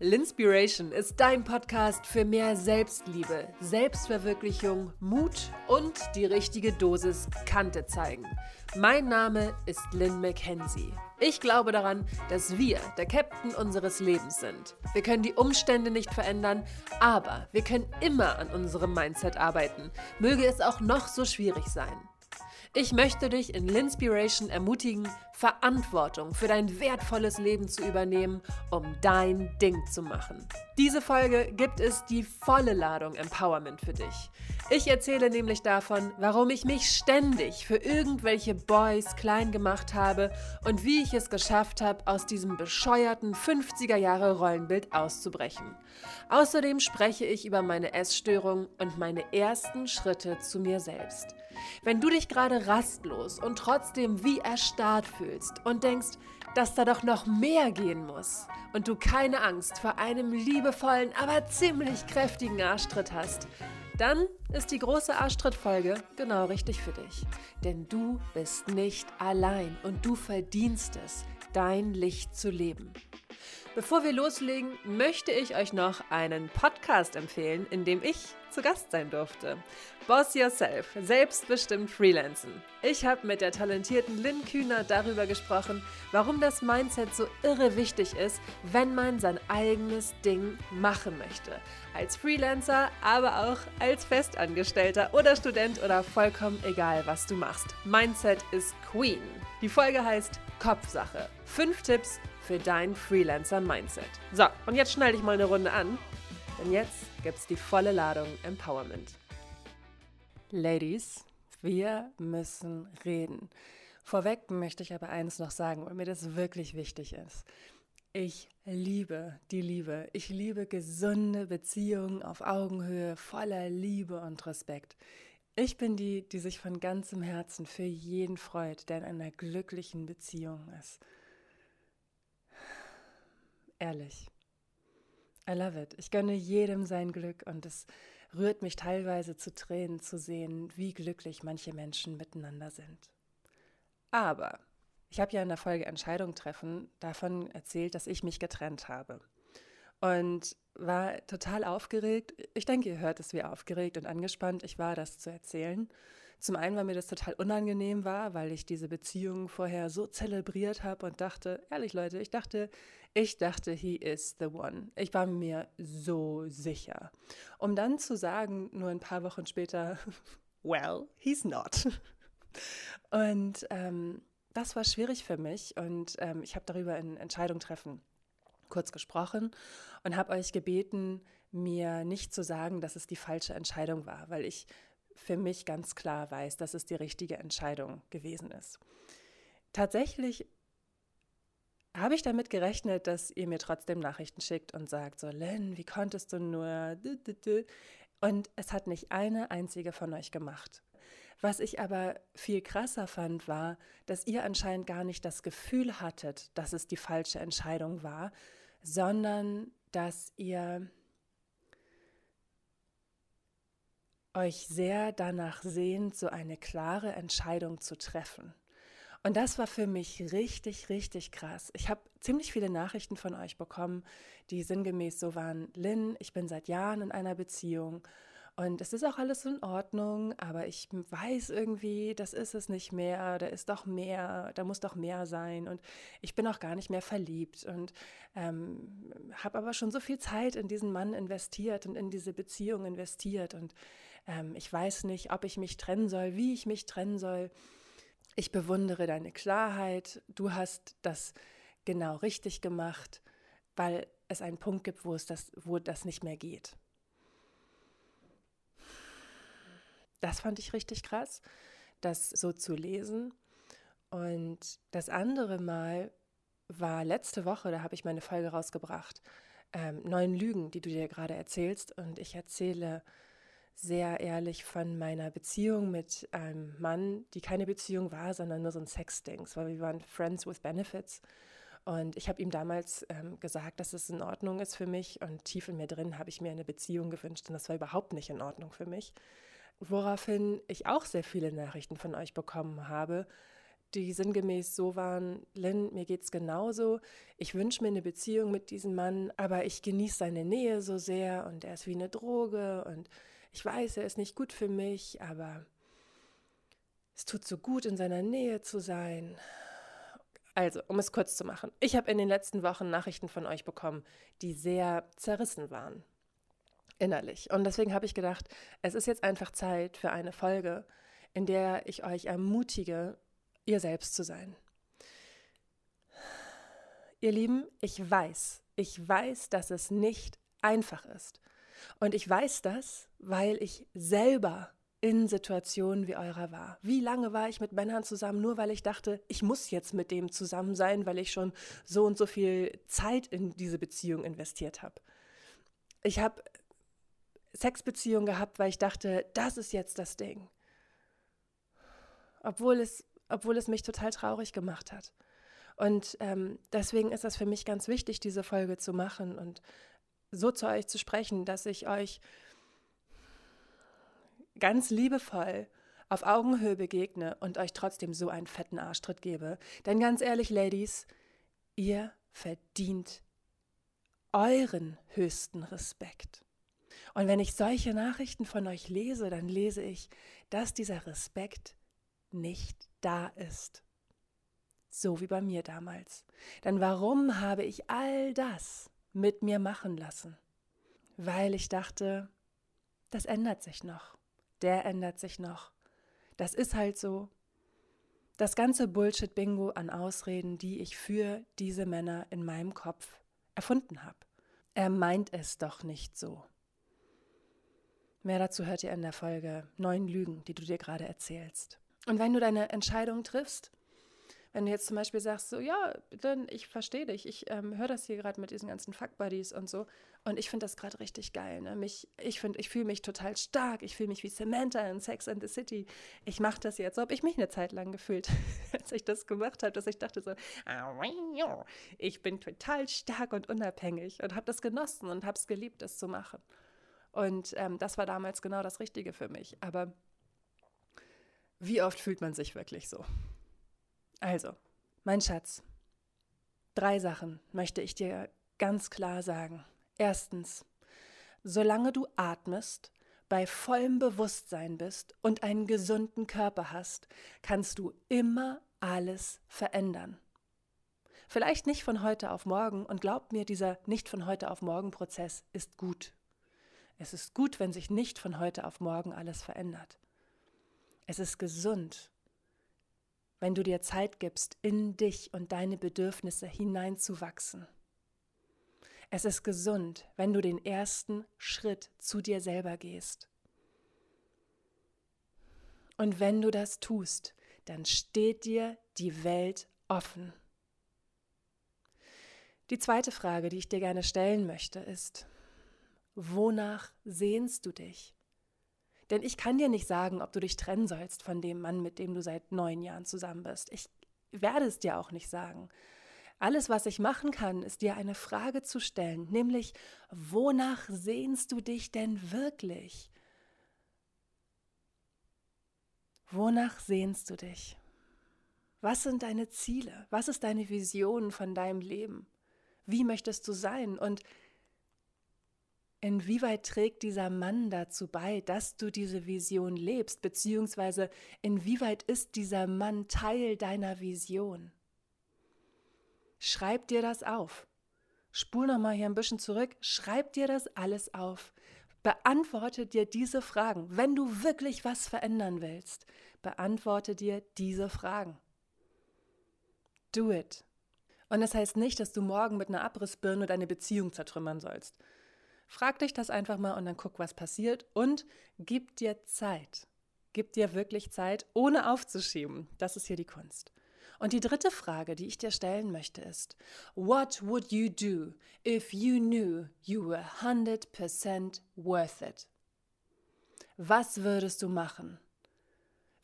Linspiration ist dein Podcast für mehr Selbstliebe, Selbstverwirklichung, Mut und die richtige Dosis Kante zeigen. Mein Name ist Lynn McKenzie. Ich glaube daran, dass wir der Captain unseres Lebens sind. Wir können die Umstände nicht verändern, aber wir können immer an unserem Mindset arbeiten, möge es auch noch so schwierig sein. Ich möchte dich in Linspiration ermutigen, Verantwortung für dein wertvolles Leben zu übernehmen, um dein Ding zu machen. Diese Folge gibt es die volle Ladung Empowerment für dich. Ich erzähle nämlich davon, warum ich mich ständig für irgendwelche Boys klein gemacht habe und wie ich es geschafft habe, aus diesem bescheuerten 50er Jahre Rollenbild auszubrechen. Außerdem spreche ich über meine Essstörung und meine ersten Schritte zu mir selbst. Wenn du dich gerade rastlos und trotzdem wie erstarrt fühlst und denkst, dass da doch noch mehr gehen muss und du keine Angst vor einem liebevollen, aber ziemlich kräftigen Arschtritt hast, dann ist die große Arschtrittfolge genau richtig für dich. Denn du bist nicht allein und du verdienst es, dein Licht zu leben. Bevor wir loslegen, möchte ich euch noch einen Podcast empfehlen, in dem ich zu Gast sein durfte. Boss Yourself, selbstbestimmt Freelancen. Ich habe mit der talentierten Lynn Kühner darüber gesprochen, warum das Mindset so irre wichtig ist, wenn man sein eigenes Ding machen möchte. Als Freelancer, aber auch als Festangestellter oder Student oder vollkommen egal, was du machst. Mindset ist Queen. Die Folge heißt Kopfsache. Fünf Tipps für dein Freelancer-Mindset. So, und jetzt schnell dich mal eine Runde an, denn jetzt gibt's die volle Ladung Empowerment. Ladies, wir müssen reden. Vorweg möchte ich aber eines noch sagen, weil mir das wirklich wichtig ist. Ich liebe die Liebe. Ich liebe gesunde Beziehungen auf Augenhöhe, voller Liebe und Respekt. Ich bin die, die sich von ganzem Herzen für jeden freut, der in einer glücklichen Beziehung ist. Ehrlich. I love it. Ich gönne jedem sein Glück und es rührt mich teilweise zu Tränen zu sehen, wie glücklich manche Menschen miteinander sind. Aber ich habe ja in der Folge Entscheidung treffen davon erzählt, dass ich mich getrennt habe. Und war total aufgeregt. Ich denke, ihr hört es wie aufgeregt und angespannt ich war, das zu erzählen. Zum einen, weil mir das total unangenehm war, weil ich diese Beziehung vorher so zelebriert habe und dachte, ehrlich Leute, ich dachte, ich dachte, he is the one. Ich war mir so sicher. Um dann zu sagen, nur ein paar Wochen später, well, he's not. Und ähm, das war schwierig für mich und ähm, ich habe darüber in Entscheidung treffen kurz gesprochen und habe euch gebeten, mir nicht zu sagen, dass es die falsche Entscheidung war, weil ich für mich ganz klar weiß, dass es die richtige Entscheidung gewesen ist. Tatsächlich habe ich damit gerechnet, dass ihr mir trotzdem Nachrichten schickt und sagt, so Len, wie konntest du nur? Und es hat nicht eine einzige von euch gemacht. Was ich aber viel krasser fand, war, dass ihr anscheinend gar nicht das Gefühl hattet, dass es die falsche Entscheidung war, sondern dass ihr euch sehr danach sehnt, so eine klare Entscheidung zu treffen. Und das war für mich richtig, richtig krass. Ich habe ziemlich viele Nachrichten von euch bekommen, die sinngemäß so waren, Lynn, ich bin seit Jahren in einer Beziehung und es ist auch alles in Ordnung, aber ich weiß irgendwie, das ist es nicht mehr, da ist doch mehr, da muss doch mehr sein und ich bin auch gar nicht mehr verliebt und ähm, habe aber schon so viel Zeit in diesen Mann investiert und in diese Beziehung investiert und ähm, ich weiß nicht, ob ich mich trennen soll, wie ich mich trennen soll. Ich bewundere deine Klarheit, du hast das genau richtig gemacht, weil es einen Punkt gibt, wo, es das, wo das nicht mehr geht. Das fand ich richtig krass, das so zu lesen. Und das andere Mal war letzte Woche, da habe ich meine Folge rausgebracht, ähm, neun Lügen, die du dir gerade erzählst. Und ich erzähle sehr ehrlich von meiner Beziehung mit einem Mann, die keine Beziehung war, sondern nur so ein Sexding. Weil wir waren Friends with Benefits. Und ich habe ihm damals ähm, gesagt, dass es in Ordnung ist für mich. Und tief in mir drin habe ich mir eine Beziehung gewünscht. Und das war überhaupt nicht in Ordnung für mich. Woraufhin ich auch sehr viele Nachrichten von euch bekommen habe, die sinngemäß so waren, Lynn, mir geht's genauso. Ich wünsche mir eine Beziehung mit diesem Mann, aber ich genieße seine Nähe so sehr und er ist wie eine Droge und ich weiß, er ist nicht gut für mich, aber es tut so gut, in seiner Nähe zu sein. Also, um es kurz zu machen, ich habe in den letzten Wochen Nachrichten von euch bekommen, die sehr zerrissen waren, innerlich. Und deswegen habe ich gedacht, es ist jetzt einfach Zeit für eine Folge, in der ich euch ermutige, ihr selbst zu sein. Ihr Lieben, ich weiß, ich weiß, dass es nicht einfach ist. Und ich weiß das, weil ich selber in Situationen wie eurer war. Wie lange war ich mit Männern zusammen, nur weil ich dachte, ich muss jetzt mit dem zusammen sein, weil ich schon so und so viel Zeit in diese Beziehung investiert habe. Ich habe Sexbeziehungen gehabt, weil ich dachte, das ist jetzt das Ding. Obwohl es, obwohl es mich total traurig gemacht hat. Und ähm, deswegen ist das für mich ganz wichtig, diese Folge zu machen und so zu euch zu sprechen, dass ich euch ganz liebevoll auf Augenhöhe begegne und euch trotzdem so einen fetten Arschtritt gebe. Denn ganz ehrlich, Ladies, ihr verdient euren höchsten Respekt. Und wenn ich solche Nachrichten von euch lese, dann lese ich, dass dieser Respekt nicht da ist. So wie bei mir damals. Denn warum habe ich all das mit mir machen lassen? Weil ich dachte, das ändert sich noch der ändert sich noch. Das ist halt so. Das ganze Bullshit-Bingo an Ausreden, die ich für diese Männer in meinem Kopf erfunden habe. Er meint es doch nicht so. Mehr dazu hört ihr in der Folge Neun Lügen, die du dir gerade erzählst. Und wenn du deine Entscheidung triffst, wenn du jetzt zum Beispiel sagst, so, ja, dann ich verstehe dich, ich ähm, höre das hier gerade mit diesen ganzen Fuck-Buddies und so und ich finde das gerade richtig geil. Ne? Mich, ich finde, ich fühle mich total stark, ich fühle mich wie Samantha in Sex and the City. Ich mache das jetzt, so habe ich mich eine Zeit lang gefühlt, als ich das gemacht habe, dass ich dachte so, ich bin total stark und unabhängig und habe das genossen und habe es geliebt, das zu machen. Und ähm, das war damals genau das Richtige für mich. Aber wie oft fühlt man sich wirklich so? Also, mein Schatz, drei Sachen möchte ich dir ganz klar sagen. Erstens, solange du atmest, bei vollem Bewusstsein bist und einen gesunden Körper hast, kannst du immer alles verändern. Vielleicht nicht von heute auf morgen und glaub mir, dieser nicht von heute auf morgen Prozess ist gut. Es ist gut, wenn sich nicht von heute auf morgen alles verändert. Es ist gesund, wenn du dir Zeit gibst, in dich und deine Bedürfnisse hineinzuwachsen. Es ist gesund, wenn du den ersten Schritt zu dir selber gehst. Und wenn du das tust, dann steht dir die Welt offen. Die zweite Frage, die ich dir gerne stellen möchte, ist, wonach sehnst du dich? Denn ich kann dir nicht sagen, ob du dich trennen sollst von dem Mann, mit dem du seit neun Jahren zusammen bist. Ich werde es dir auch nicht sagen. Alles, was ich machen kann, ist dir eine Frage zu stellen, nämlich, wonach sehnst du dich denn wirklich? Wonach sehnst du dich? Was sind deine Ziele? Was ist deine Vision von deinem Leben? Wie möchtest du sein? Und Inwieweit trägt dieser Mann dazu bei, dass du diese Vision lebst, beziehungsweise inwieweit ist dieser Mann Teil deiner Vision? Schreib dir das auf. Spul nochmal hier ein bisschen zurück, schreib dir das alles auf. Beantworte dir diese Fragen. Wenn du wirklich was verändern willst, beantworte dir diese Fragen. Do it. Und das heißt nicht, dass du morgen mit einer Abrissbirne deine Beziehung zertrümmern sollst. Frag dich das einfach mal und dann guck, was passiert und gib dir Zeit. Gib dir wirklich Zeit, ohne aufzuschieben. Das ist hier die Kunst. Und die dritte Frage, die ich dir stellen möchte, ist: What would you do if you knew you were 100% worth it? Was würdest du machen,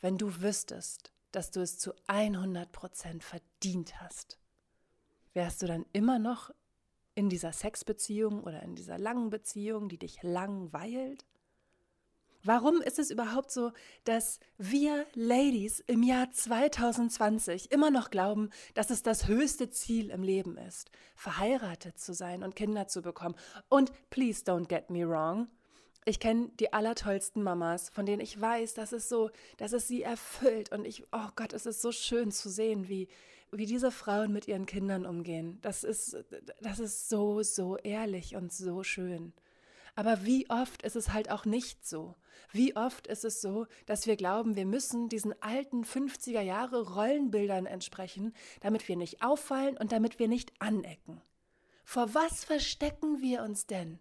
wenn du wüsstest, dass du es zu 100% verdient hast? Wärst du dann immer noch in dieser Sexbeziehung oder in dieser langen Beziehung, die dich langweilt? Warum ist es überhaupt so, dass wir Ladies im Jahr 2020 immer noch glauben, dass es das höchste Ziel im Leben ist, verheiratet zu sein und Kinder zu bekommen? Und please don't get me wrong. Ich kenne die allertollsten Mamas, von denen ich weiß, dass es so, dass es sie erfüllt. Und ich, oh Gott, es ist so schön zu sehen, wie, wie diese Frauen mit ihren Kindern umgehen. Das ist, das ist so, so ehrlich und so schön. Aber wie oft ist es halt auch nicht so? Wie oft ist es so, dass wir glauben, wir müssen diesen alten 50er Jahre Rollenbildern entsprechen, damit wir nicht auffallen und damit wir nicht anecken? Vor was verstecken wir uns denn?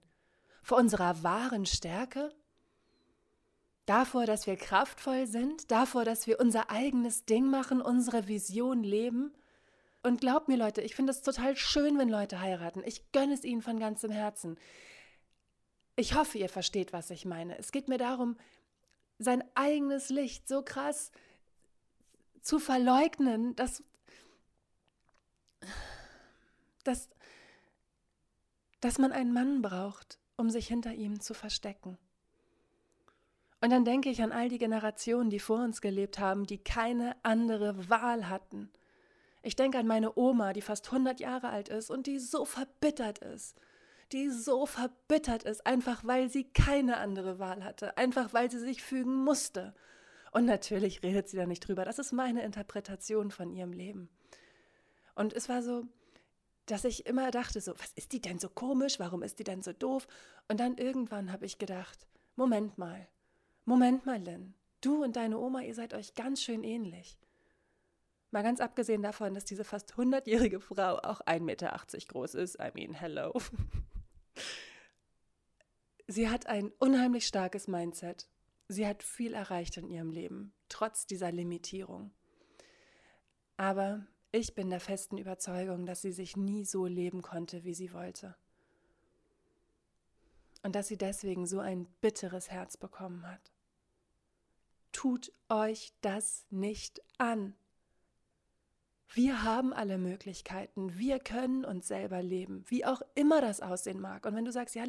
Vor unserer wahren Stärke? Davor, dass wir kraftvoll sind? Davor, dass wir unser eigenes Ding machen, unsere Vision leben? Und glaubt mir, Leute, ich finde es total schön, wenn Leute heiraten. Ich gönne es ihnen von ganzem Herzen. Ich hoffe, ihr versteht, was ich meine. Es geht mir darum, sein eigenes Licht so krass zu verleugnen, dass, dass, dass man einen Mann braucht, um sich hinter ihm zu verstecken. Und dann denke ich an all die Generationen, die vor uns gelebt haben, die keine andere Wahl hatten. Ich denke an meine Oma, die fast 100 Jahre alt ist und die so verbittert ist die so verbittert ist, einfach weil sie keine andere Wahl hatte, einfach weil sie sich fügen musste. Und natürlich redet sie da nicht drüber. Das ist meine Interpretation von ihrem Leben. Und es war so, dass ich immer dachte, so, was ist die denn so komisch? Warum ist die denn so doof? Und dann irgendwann habe ich gedacht, Moment mal, Moment mal, Lynn, du und deine Oma, ihr seid euch ganz schön ähnlich. Mal ganz abgesehen davon, dass diese fast 100-jährige Frau auch 1,80 Meter groß ist. I mean, hello. Sie hat ein unheimlich starkes Mindset. Sie hat viel erreicht in ihrem Leben, trotz dieser Limitierung. Aber ich bin der festen Überzeugung, dass sie sich nie so leben konnte, wie sie wollte. Und dass sie deswegen so ein bitteres Herz bekommen hat. Tut euch das nicht an. Wir haben alle Möglichkeiten. Wir können uns selber leben, wie auch immer das aussehen mag. Und wenn du sagst, ja,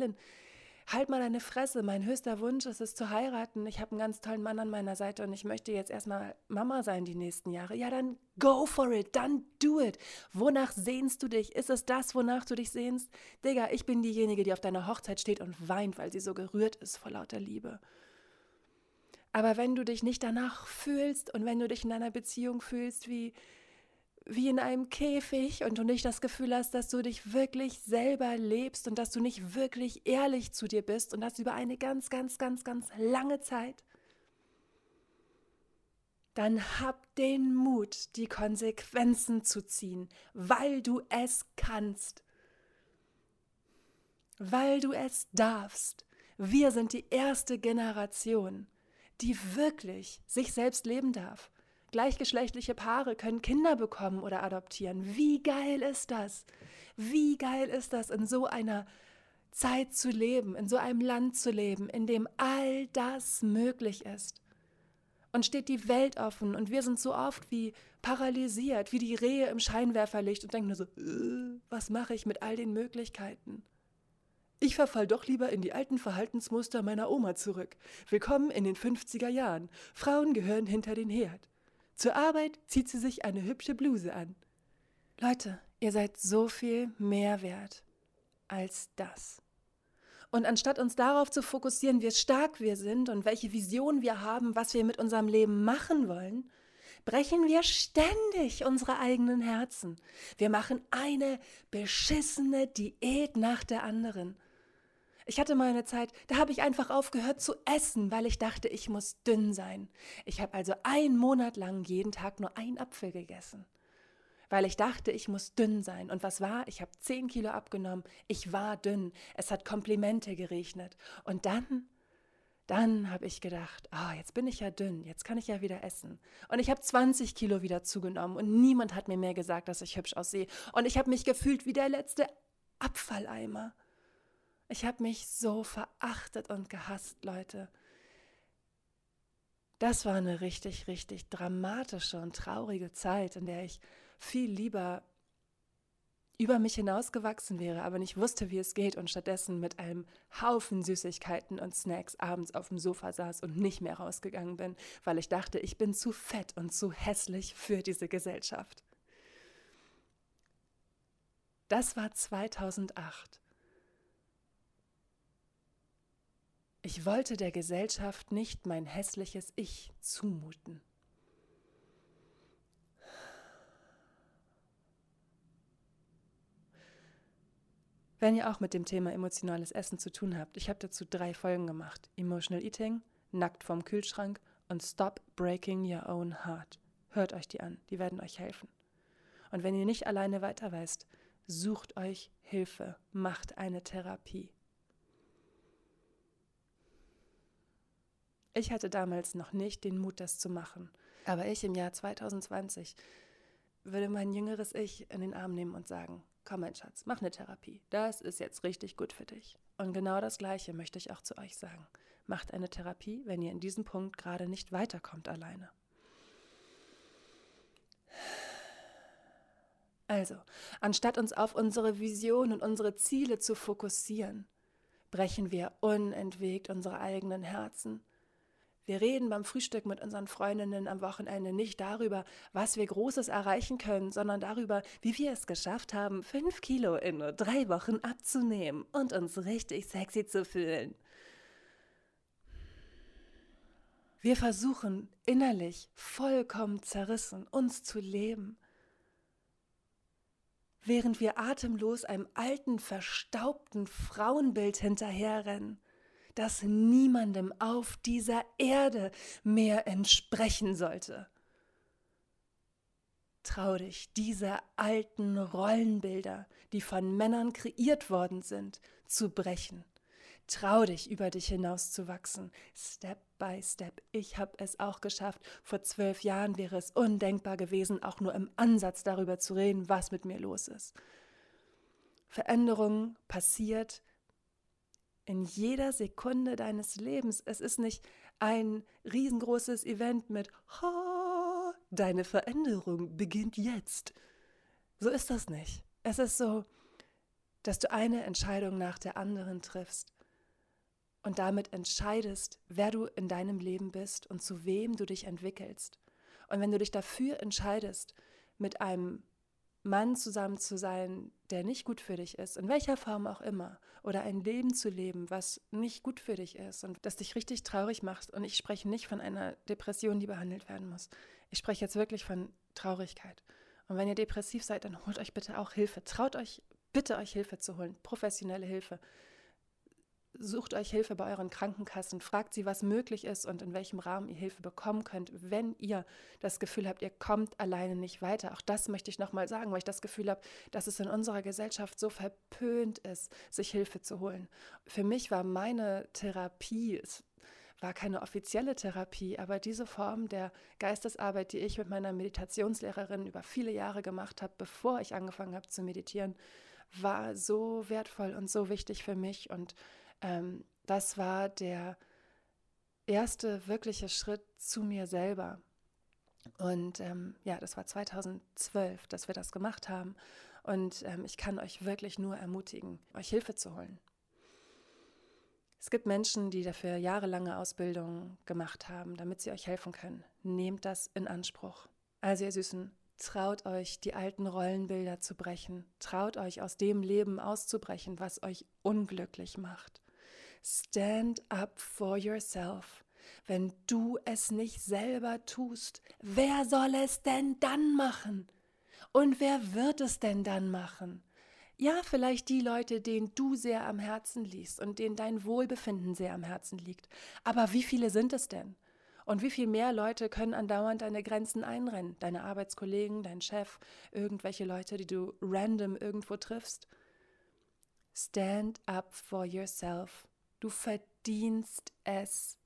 halt mal deine Fresse, mein höchster Wunsch ist es zu heiraten. Ich habe einen ganz tollen Mann an meiner Seite und ich möchte jetzt erstmal Mama sein die nächsten Jahre. Ja, dann go for it, dann do it. Wonach sehnst du dich? Ist es das, wonach du dich sehnst? Digga, ich bin diejenige, die auf deiner Hochzeit steht und weint, weil sie so gerührt ist vor lauter Liebe. Aber wenn du dich nicht danach fühlst und wenn du dich in deiner Beziehung fühlst wie wie in einem Käfig und du nicht das Gefühl hast, dass du dich wirklich selber lebst und dass du nicht wirklich ehrlich zu dir bist und das über eine ganz, ganz, ganz, ganz lange Zeit, dann hab den Mut, die Konsequenzen zu ziehen, weil du es kannst, weil du es darfst. Wir sind die erste Generation, die wirklich sich selbst leben darf. Gleichgeschlechtliche Paare können Kinder bekommen oder adoptieren. Wie geil ist das? Wie geil ist das, in so einer Zeit zu leben, in so einem Land zu leben, in dem all das möglich ist? Und steht die Welt offen und wir sind so oft wie paralysiert, wie die Rehe im Scheinwerferlicht und denken nur so, äh, was mache ich mit all den Möglichkeiten? Ich verfall doch lieber in die alten Verhaltensmuster meiner Oma zurück. Willkommen in den 50er Jahren. Frauen gehören hinter den Herd. Zur Arbeit zieht sie sich eine hübsche Bluse an. Leute, ihr seid so viel mehr wert als das. Und anstatt uns darauf zu fokussieren, wie stark wir sind und welche Vision wir haben, was wir mit unserem Leben machen wollen, brechen wir ständig unsere eigenen Herzen. Wir machen eine beschissene Diät nach der anderen. Ich hatte mal eine Zeit, da habe ich einfach aufgehört zu essen, weil ich dachte, ich muss dünn sein. Ich habe also einen Monat lang jeden Tag nur einen Apfel gegessen, weil ich dachte, ich muss dünn sein. Und was war? Ich habe zehn Kilo abgenommen. Ich war dünn. Es hat Komplimente geregnet. Und dann dann habe ich gedacht, oh, jetzt bin ich ja dünn, jetzt kann ich ja wieder essen. Und ich habe 20 Kilo wieder zugenommen und niemand hat mir mehr gesagt, dass ich hübsch aussehe. Und ich habe mich gefühlt wie der letzte Abfalleimer. Ich habe mich so verachtet und gehasst, Leute. Das war eine richtig, richtig dramatische und traurige Zeit, in der ich viel lieber über mich hinausgewachsen wäre, aber nicht wusste, wie es geht und stattdessen mit einem Haufen Süßigkeiten und Snacks abends auf dem Sofa saß und nicht mehr rausgegangen bin, weil ich dachte, ich bin zu fett und zu hässlich für diese Gesellschaft. Das war 2008. Ich wollte der Gesellschaft nicht mein hässliches Ich zumuten. Wenn ihr auch mit dem Thema emotionales Essen zu tun habt, ich habe dazu drei Folgen gemacht. Emotional Eating, Nackt vom Kühlschrank und Stop Breaking Your Own Heart. Hört euch die an, die werden euch helfen. Und wenn ihr nicht alleine weiter weißt, sucht euch Hilfe, macht eine Therapie. Ich hatte damals noch nicht den Mut, das zu machen. Aber ich im Jahr 2020 würde mein jüngeres Ich in den Arm nehmen und sagen, komm mein Schatz, mach eine Therapie. Das ist jetzt richtig gut für dich. Und genau das Gleiche möchte ich auch zu euch sagen. Macht eine Therapie, wenn ihr in diesem Punkt gerade nicht weiterkommt alleine. Also, anstatt uns auf unsere Vision und unsere Ziele zu fokussieren, brechen wir unentwegt unsere eigenen Herzen wir reden beim Frühstück mit unseren Freundinnen am Wochenende nicht darüber, was wir Großes erreichen können, sondern darüber, wie wir es geschafft haben, fünf Kilo in nur drei Wochen abzunehmen und uns richtig sexy zu fühlen. Wir versuchen innerlich vollkommen zerrissen, uns zu leben, während wir atemlos einem alten, verstaubten Frauenbild hinterherrennen das niemandem auf dieser Erde mehr entsprechen sollte. Trau dich, diese alten Rollenbilder, die von Männern kreiert worden sind, zu brechen. Trau dich, über dich hinauszuwachsen, Step by Step. Ich habe es auch geschafft. Vor zwölf Jahren wäre es undenkbar gewesen, auch nur im Ansatz darüber zu reden, was mit mir los ist. Veränderung passiert, in jeder Sekunde deines Lebens. Es ist nicht ein riesengroßes Event mit ha, deine Veränderung beginnt jetzt. So ist das nicht. Es ist so, dass du eine Entscheidung nach der anderen triffst und damit entscheidest, wer du in deinem Leben bist und zu wem du dich entwickelst. Und wenn du dich dafür entscheidest, mit einem Mann zusammen zu sein, der nicht gut für dich ist, in welcher Form auch immer, oder ein Leben zu leben, was nicht gut für dich ist und das dich richtig traurig macht. Und ich spreche nicht von einer Depression, die behandelt werden muss. Ich spreche jetzt wirklich von Traurigkeit. Und wenn ihr depressiv seid, dann holt euch bitte auch Hilfe. Traut euch bitte euch Hilfe zu holen, professionelle Hilfe sucht euch Hilfe bei euren Krankenkassen, fragt sie, was möglich ist und in welchem Rahmen ihr Hilfe bekommen könnt, wenn ihr das Gefühl habt, ihr kommt alleine nicht weiter. Auch das möchte ich nochmal sagen, weil ich das Gefühl habe, dass es in unserer Gesellschaft so verpönt ist, sich Hilfe zu holen. Für mich war meine Therapie, es war keine offizielle Therapie, aber diese Form der Geistesarbeit, die ich mit meiner Meditationslehrerin über viele Jahre gemacht habe, bevor ich angefangen habe zu meditieren, war so wertvoll und so wichtig für mich und ähm, das war der erste wirkliche Schritt zu mir selber. Und ähm, ja, das war 2012, dass wir das gemacht haben. Und ähm, ich kann euch wirklich nur ermutigen, euch Hilfe zu holen. Es gibt Menschen, die dafür jahrelange Ausbildung gemacht haben, damit sie euch helfen können. Nehmt das in Anspruch. Also ihr Süßen, traut euch, die alten Rollenbilder zu brechen. Traut euch, aus dem Leben auszubrechen, was euch unglücklich macht. Stand up for yourself. Wenn du es nicht selber tust, wer soll es denn dann machen? Und wer wird es denn dann machen? Ja, vielleicht die Leute, denen du sehr am Herzen liegst und denen dein Wohlbefinden sehr am Herzen liegt. Aber wie viele sind es denn? Und wie viel mehr Leute können andauernd deine Grenzen einrennen? Deine Arbeitskollegen, dein Chef, irgendwelche Leute, die du random irgendwo triffst? Stand up for yourself. Du verdienst es.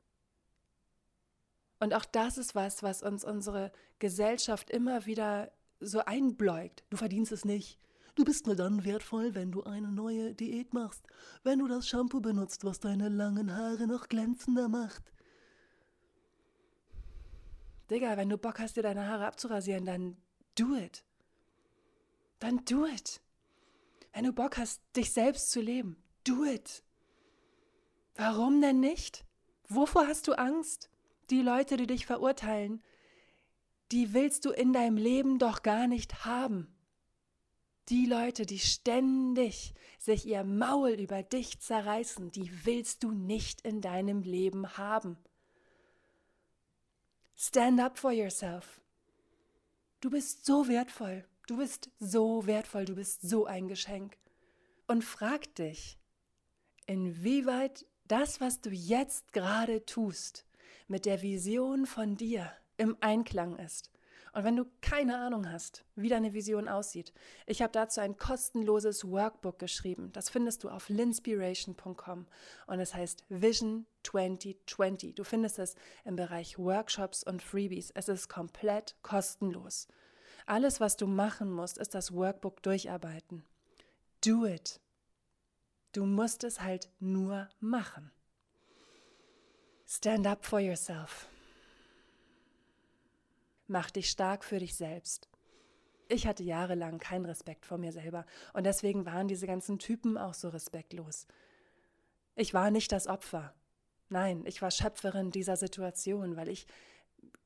Und auch das ist was, was uns unsere Gesellschaft immer wieder so einbläugt. Du verdienst es nicht. Du bist nur dann wertvoll, wenn du eine neue Diät machst, wenn du das Shampoo benutzt, was deine langen Haare noch glänzender macht. Digga, wenn du Bock hast, dir deine Haare abzurasieren, dann do it. Dann do it. Wenn du Bock hast, dich selbst zu leben, do it. Warum denn nicht? Wovor hast du Angst? Die Leute, die dich verurteilen, die willst du in deinem Leben doch gar nicht haben. Die Leute, die ständig sich ihr Maul über dich zerreißen, die willst du nicht in deinem Leben haben. Stand up for yourself. Du bist so wertvoll. Du bist so wertvoll. Du bist so ein Geschenk. Und frag dich, inwieweit das, was du jetzt gerade tust, mit der Vision von dir im Einklang ist. Und wenn du keine Ahnung hast, wie deine Vision aussieht, ich habe dazu ein kostenloses Workbook geschrieben. Das findest du auf linspiration.com und es heißt Vision 2020. Du findest es im Bereich Workshops und Freebies. Es ist komplett kostenlos. Alles, was du machen musst, ist das Workbook durcharbeiten. Do it. Du musst es halt nur machen. Stand up for yourself. Mach dich stark für dich selbst. Ich hatte jahrelang keinen Respekt vor mir selber und deswegen waren diese ganzen Typen auch so respektlos. Ich war nicht das Opfer. Nein, ich war Schöpferin dieser Situation, weil ich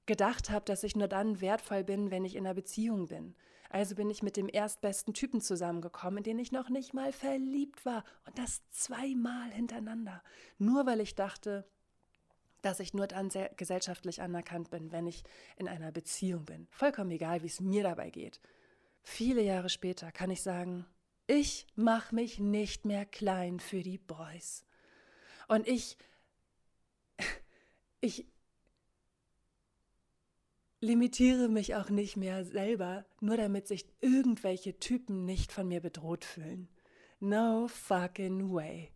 gedacht habe, dass ich nur dann wertvoll bin, wenn ich in einer Beziehung bin. Also bin ich mit dem erstbesten Typen zusammengekommen, in den ich noch nicht mal verliebt war und das zweimal hintereinander. Nur weil ich dachte, dass ich nur dann gesellschaftlich anerkannt bin, wenn ich in einer Beziehung bin. Vollkommen egal, wie es mir dabei geht. Viele Jahre später kann ich sagen, ich mache mich nicht mehr klein für die Boys. Und ich, ich limitiere mich auch nicht mehr selber, nur damit sich irgendwelche Typen nicht von mir bedroht fühlen. No fucking way.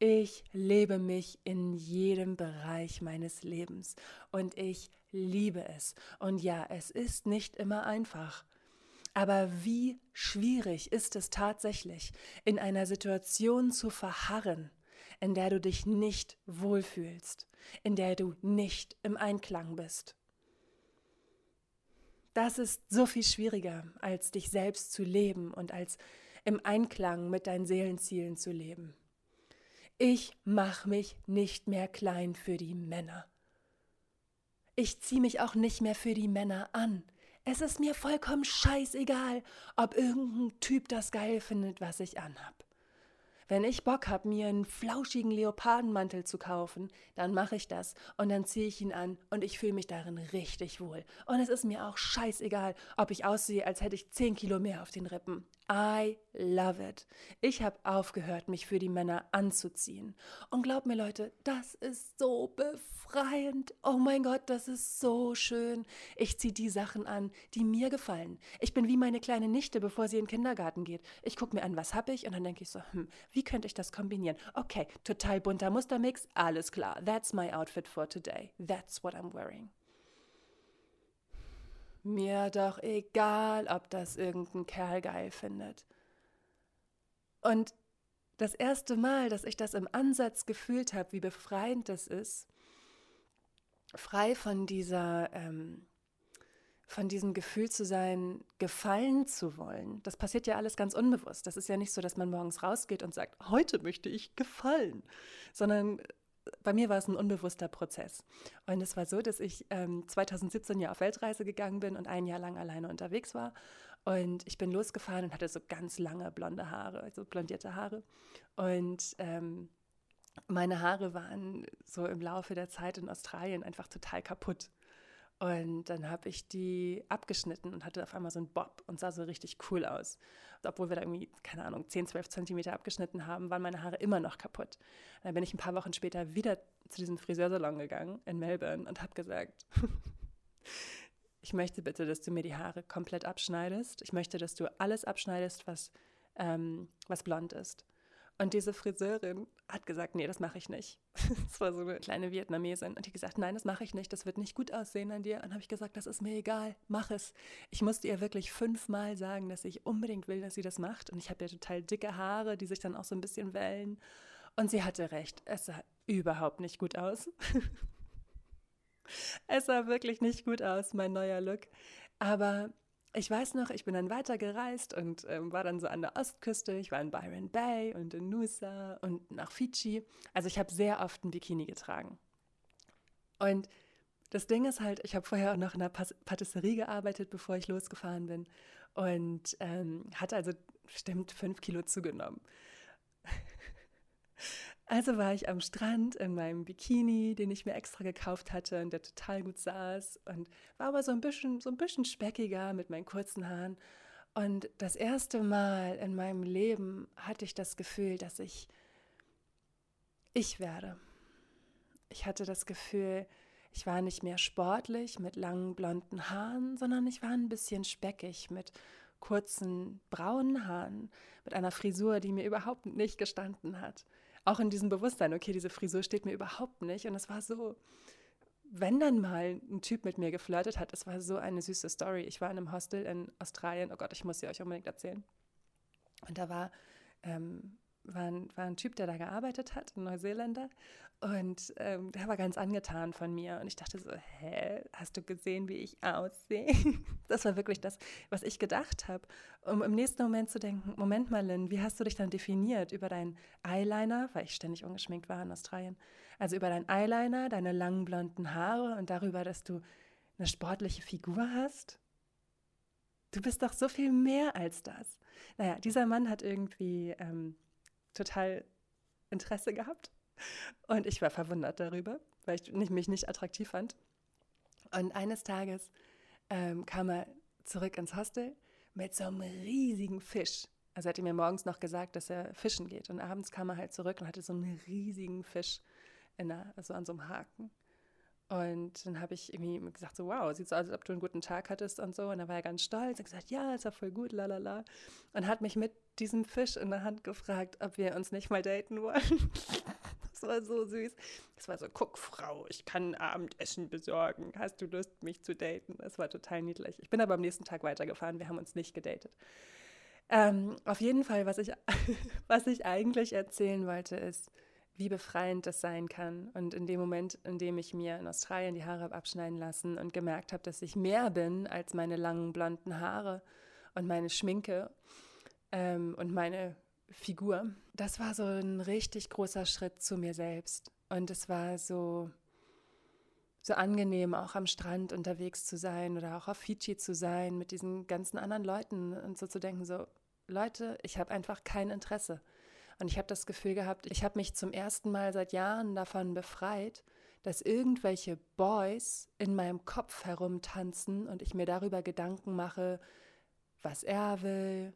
Ich lebe mich in jedem Bereich meines Lebens und ich liebe es. Und ja, es ist nicht immer einfach. Aber wie schwierig ist es tatsächlich, in einer Situation zu verharren, in der du dich nicht wohlfühlst, in der du nicht im Einklang bist. Das ist so viel schwieriger, als dich selbst zu leben und als im Einklang mit deinen Seelenzielen zu leben. Ich mach mich nicht mehr klein für die Männer. Ich zieh mich auch nicht mehr für die Männer an. Es ist mir vollkommen scheißegal, ob irgendein Typ das geil findet, was ich anhab. Wenn ich Bock habe, mir einen flauschigen Leopardenmantel zu kaufen, dann mache ich das und dann ziehe ich ihn an und ich fühle mich darin richtig wohl. Und es ist mir auch scheißegal, ob ich aussehe, als hätte ich 10 Kilo mehr auf den Rippen. I love it. Ich habe aufgehört, mich für die Männer anzuziehen. Und glaub mir, Leute, das ist so befreiend. Oh mein Gott, das ist so schön. Ich ziehe die Sachen an, die mir gefallen. Ich bin wie meine kleine Nichte, bevor sie in den Kindergarten geht. Ich gucke mir an, was habe ich, und dann denke ich so, hm, wie könnte ich das kombinieren? Okay, total bunter Mustermix, alles klar. That's my outfit for today. That's what I'm wearing. Mir doch egal, ob das irgendein Kerl geil findet. Und das erste Mal, dass ich das im Ansatz gefühlt habe, wie befreiend das ist, frei von dieser, ähm, von diesem Gefühl zu sein, gefallen zu wollen. Das passiert ja alles ganz unbewusst. Das ist ja nicht so, dass man morgens rausgeht und sagt, heute möchte ich gefallen, sondern bei mir war es ein unbewusster Prozess. Und es war so, dass ich ähm, 2017 ja auf Weltreise gegangen bin und ein Jahr lang alleine unterwegs war. Und ich bin losgefahren und hatte so ganz lange blonde Haare, also blondierte Haare. Und ähm, meine Haare waren so im Laufe der Zeit in Australien einfach total kaputt. Und dann habe ich die abgeschnitten und hatte auf einmal so einen Bob und sah so richtig cool aus. Obwohl wir da irgendwie, keine Ahnung, 10, 12 Zentimeter abgeschnitten haben, waren meine Haare immer noch kaputt. Und dann bin ich ein paar Wochen später wieder zu diesem Friseursalon gegangen in Melbourne und habe gesagt, ich möchte bitte, dass du mir die Haare komplett abschneidest. Ich möchte, dass du alles abschneidest, was, ähm, was blond ist. Und diese Friseurin hat gesagt, nee, das mache ich nicht. Das war so eine kleine Vietnamesin. Und die gesagt, nein, das mache ich nicht, das wird nicht gut aussehen an dir. Und habe ich gesagt, das ist mir egal, mach es. Ich musste ihr wirklich fünfmal sagen, dass ich unbedingt will, dass sie das macht. Und ich habe ja total dicke Haare, die sich dann auch so ein bisschen wellen. Und sie hatte recht, es sah überhaupt nicht gut aus. es sah wirklich nicht gut aus, mein neuer Look. Aber ich weiß noch, ich bin dann weitergereist und ähm, war dann so an der Ostküste. Ich war in Byron Bay und in Nusa und nach Fidschi. Also ich habe sehr oft ein Bikini getragen. Und das Ding ist halt, ich habe vorher auch noch in einer Patisserie gearbeitet, bevor ich losgefahren bin. Und ähm, hatte also bestimmt fünf Kilo zugenommen. Also war ich am Strand in meinem Bikini, den ich mir extra gekauft hatte und der total gut saß und war aber so ein bisschen, so ein bisschen speckiger mit meinen kurzen Haaren. Und das erste Mal in meinem Leben hatte ich das Gefühl, dass ich ich werde. Ich hatte das Gefühl, ich war nicht mehr sportlich mit langen blonden Haaren, sondern ich war ein bisschen speckig mit kurzen braunen Haaren, mit einer Frisur, die mir überhaupt nicht gestanden hat auch in diesem Bewusstsein, okay, diese Frisur steht mir überhaupt nicht. Und es war so, wenn dann mal ein Typ mit mir geflirtet hat, es war so eine süße Story. Ich war in einem Hostel in Australien, oh Gott, ich muss sie euch unbedingt erzählen. Und da war ähm, war ein, war ein Typ, der da gearbeitet hat, ein Neuseeländer. Und ähm, der war ganz angetan von mir. Und ich dachte so, hä, hast du gesehen, wie ich aussehe? das war wirklich das, was ich gedacht habe. Um im nächsten Moment zu denken, Moment mal, Lynn, wie hast du dich dann definiert? Über deinen Eyeliner, weil ich ständig ungeschminkt war in Australien. Also über deinen Eyeliner, deine langen blonden Haare und darüber, dass du eine sportliche Figur hast? Du bist doch so viel mehr als das. Naja, dieser Mann hat irgendwie... Ähm, total Interesse gehabt. Und ich war verwundert darüber, weil ich mich nicht attraktiv fand. Und eines Tages ähm, kam er zurück ins Hostel mit so einem riesigen Fisch. Also er hatte mir morgens noch gesagt, dass er fischen geht. Und abends kam er halt zurück und hatte so einen riesigen Fisch der, also an so einem Haken. Und dann habe ich irgendwie gesagt, so wow, sieht so aus, als ob du einen guten Tag hattest und so. Und dann war er ganz stolz und gesagt, ja, ist ja voll gut, lalala. Und hat mich mit diesem Fisch in der Hand gefragt, ob wir uns nicht mal daten wollen. das war so süß. Das war so, guck Frau, ich kann Abendessen besorgen. Hast du Lust, mich zu daten? Das war total niedlich. Ich bin aber am nächsten Tag weitergefahren. Wir haben uns nicht gedatet. Ähm, auf jeden Fall, was ich, was ich eigentlich erzählen wollte, ist, wie befreiend das sein kann. Und in dem Moment, in dem ich mir in Australien die Haare habe abschneiden lassen und gemerkt habe, dass ich mehr bin als meine langen blonden Haare und meine Schminke ähm, und meine Figur, das war so ein richtig großer Schritt zu mir selbst. Und es war so, so angenehm, auch am Strand unterwegs zu sein oder auch auf Fidschi zu sein mit diesen ganzen anderen Leuten und so zu denken, so, Leute, ich habe einfach kein Interesse. Und ich habe das Gefühl gehabt, ich habe mich zum ersten Mal seit Jahren davon befreit, dass irgendwelche Boys in meinem Kopf herumtanzen und ich mir darüber Gedanken mache, was er will,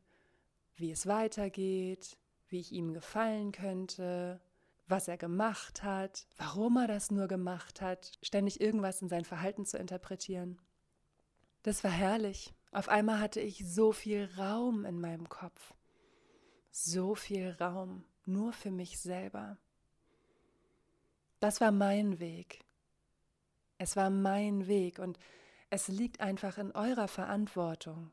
wie es weitergeht, wie ich ihm gefallen könnte, was er gemacht hat, warum er das nur gemacht hat, ständig irgendwas in sein Verhalten zu interpretieren. Das war herrlich. Auf einmal hatte ich so viel Raum in meinem Kopf so viel Raum nur für mich selber. Das war mein Weg. Es war mein Weg und es liegt einfach in eurer Verantwortung,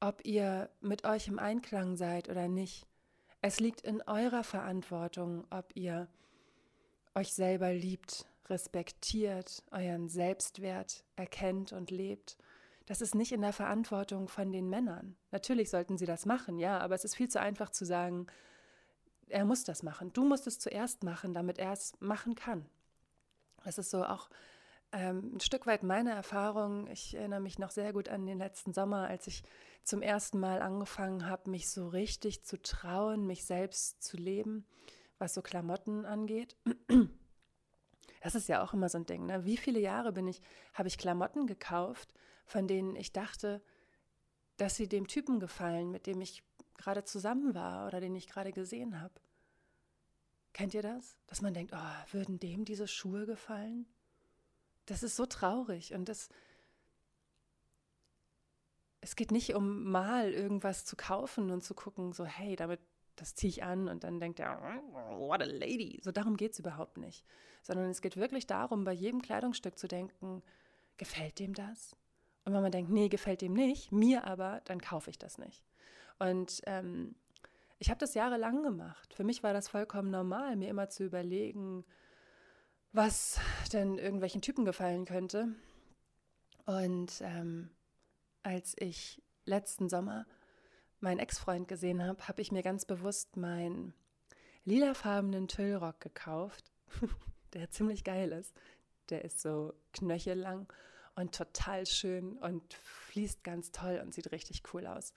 ob ihr mit euch im Einklang seid oder nicht. Es liegt in eurer Verantwortung, ob ihr euch selber liebt, respektiert, euren Selbstwert erkennt und lebt das ist nicht in der Verantwortung von den Männern. Natürlich sollten sie das machen, ja, aber es ist viel zu einfach zu sagen, er muss das machen. Du musst es zuerst machen, damit er es machen kann. Das ist so auch ähm, ein Stück weit meine Erfahrung. Ich erinnere mich noch sehr gut an den letzten Sommer, als ich zum ersten Mal angefangen habe, mich so richtig zu trauen, mich selbst zu leben, was so Klamotten angeht. Das ist ja auch immer so ein Ding. Ne? Wie viele Jahre bin ich, habe ich Klamotten gekauft, von denen ich dachte, dass sie dem Typen gefallen, mit dem ich gerade zusammen war oder den ich gerade gesehen habe. Kennt ihr das? Dass man denkt, oh, würden dem diese Schuhe gefallen? Das ist so traurig und das. Es geht nicht um mal irgendwas zu kaufen und zu gucken, so, hey, damit, das ziehe ich an und dann denkt er, what a lady. So darum geht es überhaupt nicht. Sondern es geht wirklich darum, bei jedem Kleidungsstück zu denken, gefällt dem das? Und wenn man denkt, nee, gefällt dem nicht, mir aber, dann kaufe ich das nicht. Und ähm, ich habe das jahrelang gemacht. Für mich war das vollkommen normal, mir immer zu überlegen, was denn irgendwelchen Typen gefallen könnte. Und ähm, als ich letzten Sommer meinen Ex-Freund gesehen habe, habe ich mir ganz bewusst meinen lilafarbenen Tüllrock gekauft, der ziemlich geil ist. Der ist so knöchellang und total schön und fließt ganz toll und sieht richtig cool aus.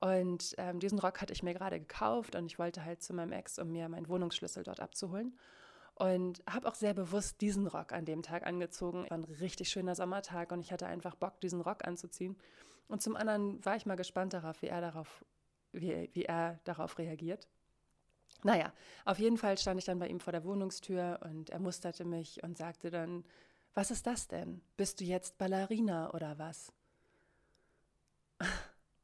Und ähm, diesen Rock hatte ich mir gerade gekauft und ich wollte halt zu meinem Ex, um mir meinen Wohnungsschlüssel dort abzuholen. Und habe auch sehr bewusst diesen Rock an dem Tag angezogen. War ein richtig schöner Sommertag und ich hatte einfach Bock, diesen Rock anzuziehen. Und zum anderen war ich mal gespannt darauf, wie er darauf, wie, wie er darauf reagiert. Naja, auf jeden Fall stand ich dann bei ihm vor der Wohnungstür und er musterte mich und sagte dann, was ist das denn? Bist du jetzt Ballerina oder was?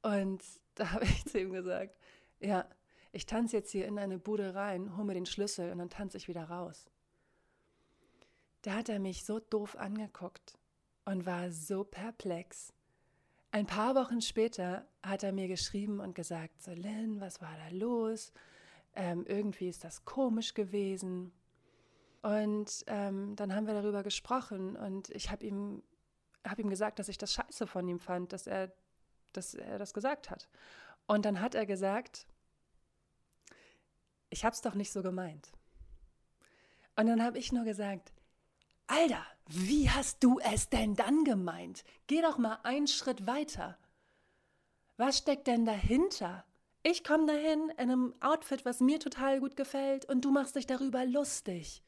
Und da habe ich zu ihm gesagt, ja, ich tanze jetzt hier in eine Bude rein, hole mir den Schlüssel und dann tanze ich wieder raus. Da hat er mich so doof angeguckt und war so perplex. Ein paar Wochen später hat er mir geschrieben und gesagt, so Lynn, was war da los? Ähm, irgendwie ist das komisch gewesen. Und ähm, dann haben wir darüber gesprochen und ich habe ihm, hab ihm gesagt, dass ich das scheiße von ihm fand, dass er, dass er das gesagt hat. Und dann hat er gesagt, ich habe es doch nicht so gemeint. Und dann habe ich nur gesagt, Alter, wie hast du es denn dann gemeint? Geh doch mal einen Schritt weiter. Was steckt denn dahinter? Ich komme dahin in einem Outfit, was mir total gut gefällt, und du machst dich darüber lustig.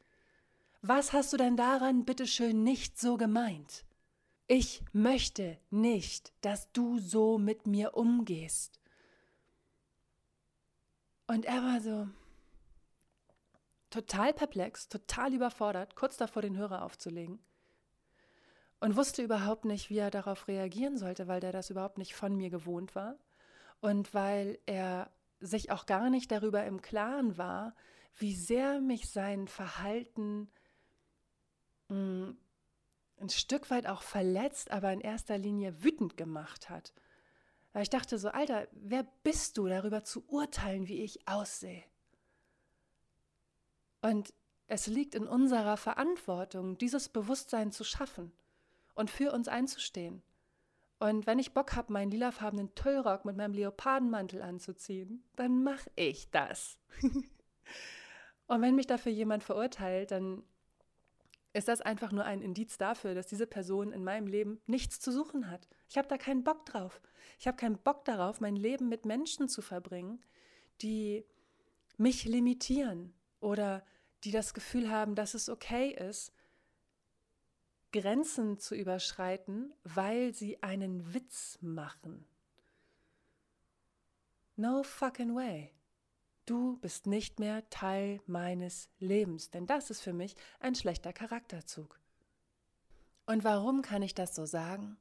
Was hast du denn daran bitteschön nicht so gemeint? Ich möchte nicht, dass du so mit mir umgehst. Und er war so total perplex, total überfordert, kurz davor den Hörer aufzulegen und wusste überhaupt nicht, wie er darauf reagieren sollte, weil der das überhaupt nicht von mir gewohnt war und weil er sich auch gar nicht darüber im Klaren war, wie sehr mich sein Verhalten mh, mm, ein Stück weit auch verletzt, aber in erster Linie wütend gemacht hat. Weil ich dachte so, Alter, wer bist du darüber zu urteilen, wie ich aussehe? Und es liegt in unserer Verantwortung, dieses Bewusstsein zu schaffen und für uns einzustehen. Und wenn ich Bock habe, meinen lilafarbenen Tüllrock mit meinem Leopardenmantel anzuziehen, dann mache ich das. und wenn mich dafür jemand verurteilt, dann ist das einfach nur ein Indiz dafür, dass diese Person in meinem Leben nichts zu suchen hat. Ich habe da keinen Bock drauf. Ich habe keinen Bock darauf, mein Leben mit Menschen zu verbringen, die mich limitieren oder die das Gefühl haben, dass es okay ist, Grenzen zu überschreiten, weil sie einen Witz machen. No fucking way. Du bist nicht mehr Teil meines Lebens, denn das ist für mich ein schlechter Charakterzug. Und warum kann ich das so sagen?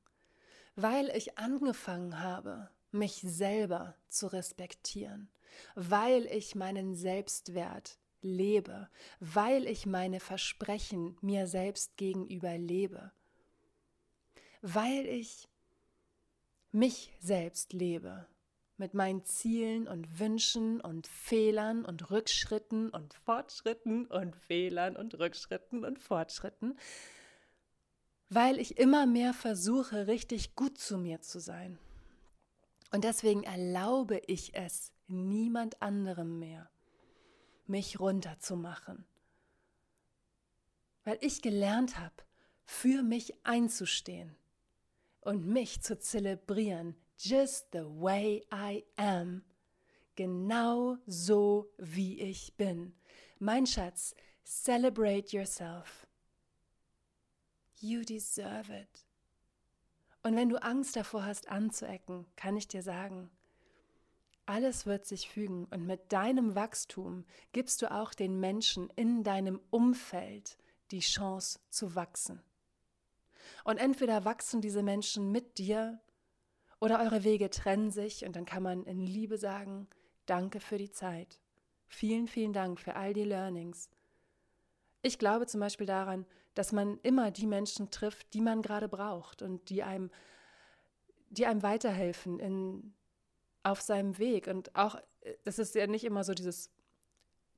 Weil ich angefangen habe, mich selber zu respektieren, weil ich meinen Selbstwert lebe, weil ich meine Versprechen mir selbst gegenüber lebe, weil ich mich selbst lebe mit meinen Zielen und Wünschen und Fehlern und Rückschritten und Fortschritten und Fehlern und Rückschritten und Fortschritten, weil ich immer mehr versuche, richtig gut zu mir zu sein. Und deswegen erlaube ich es niemand anderem mehr mich runterzumachen. Weil ich gelernt habe, für mich einzustehen und mich zu zelebrieren, just the way I am, genau so wie ich bin. Mein Schatz, celebrate yourself. You deserve it. Und wenn du Angst davor hast, anzuecken, kann ich dir sagen, alles wird sich fügen und mit deinem Wachstum gibst du auch den Menschen in deinem Umfeld die Chance zu wachsen. Und entweder wachsen diese Menschen mit dir oder eure Wege trennen sich und dann kann man in Liebe sagen, danke für die Zeit. Vielen, vielen Dank für all die Learnings. Ich glaube zum Beispiel daran, dass man immer die Menschen trifft, die man gerade braucht und die einem, die einem weiterhelfen in auf seinem Weg. Und auch, äh, das ist ja nicht immer so dieses,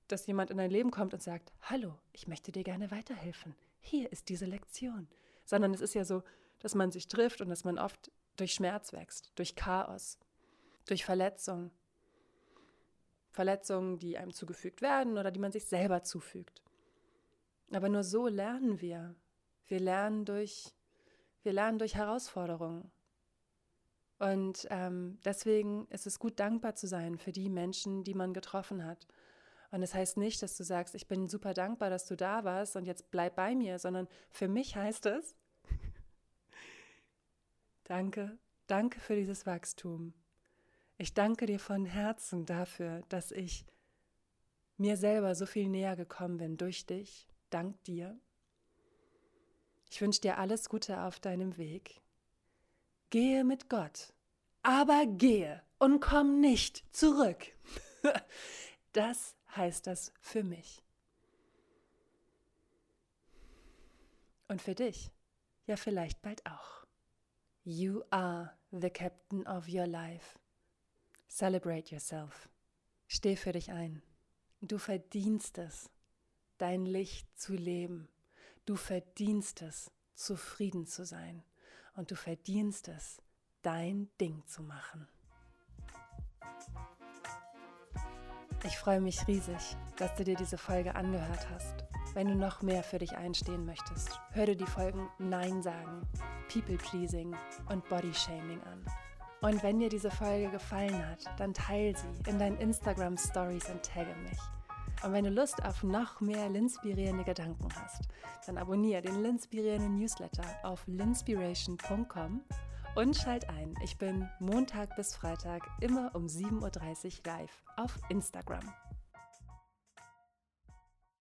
dass jemand in dein Leben kommt und sagt, hallo, ich möchte dir gerne weiterhelfen. Hier ist diese Lektion. Sondern es ist ja so, dass man sich trifft und dass man oft durch Schmerz wächst, durch Chaos, durch Verletzung. Verletzungen, die einem zugefügt werden oder die man sich selber zufügt. Aber nur so lernen wir. Wir lernen durch, wir lernen durch Herausforderungen. Und ähm, deswegen ist es gut, dankbar zu sein für die Menschen, die man getroffen hat. Und das heißt nicht, dass du sagst, ich bin super dankbar, dass du da warst und jetzt bleib bei mir, sondern für mich heißt es, danke, danke für dieses Wachstum. Ich danke dir von Herzen dafür, dass ich mir selber so viel näher gekommen bin durch dich. Dank dir. Ich wünsche dir alles Gute auf deinem Weg. Gehe mit Gott, aber gehe und komm nicht zurück. Das heißt das für mich. Und für dich, ja vielleicht bald auch. You are the captain of your life. Celebrate yourself. Steh für dich ein. Du verdienst es, dein Licht zu leben. Du verdienst es, zufrieden zu sein und du verdienst es, dein Ding zu machen. Ich freue mich riesig, dass du dir diese Folge angehört hast. Wenn du noch mehr für dich einstehen möchtest, hör dir die Folgen Nein sagen, People Pleasing und Body Shaming an. Und wenn dir diese Folge gefallen hat, dann teile sie in deinen Instagram Stories und tagge mich. Und wenn du Lust auf noch mehr linspirierende Gedanken hast, dann abonniere den Linspirierenden Newsletter auf linspiration.com und schalt ein. Ich bin Montag bis Freitag immer um 7.30 Uhr live auf Instagram.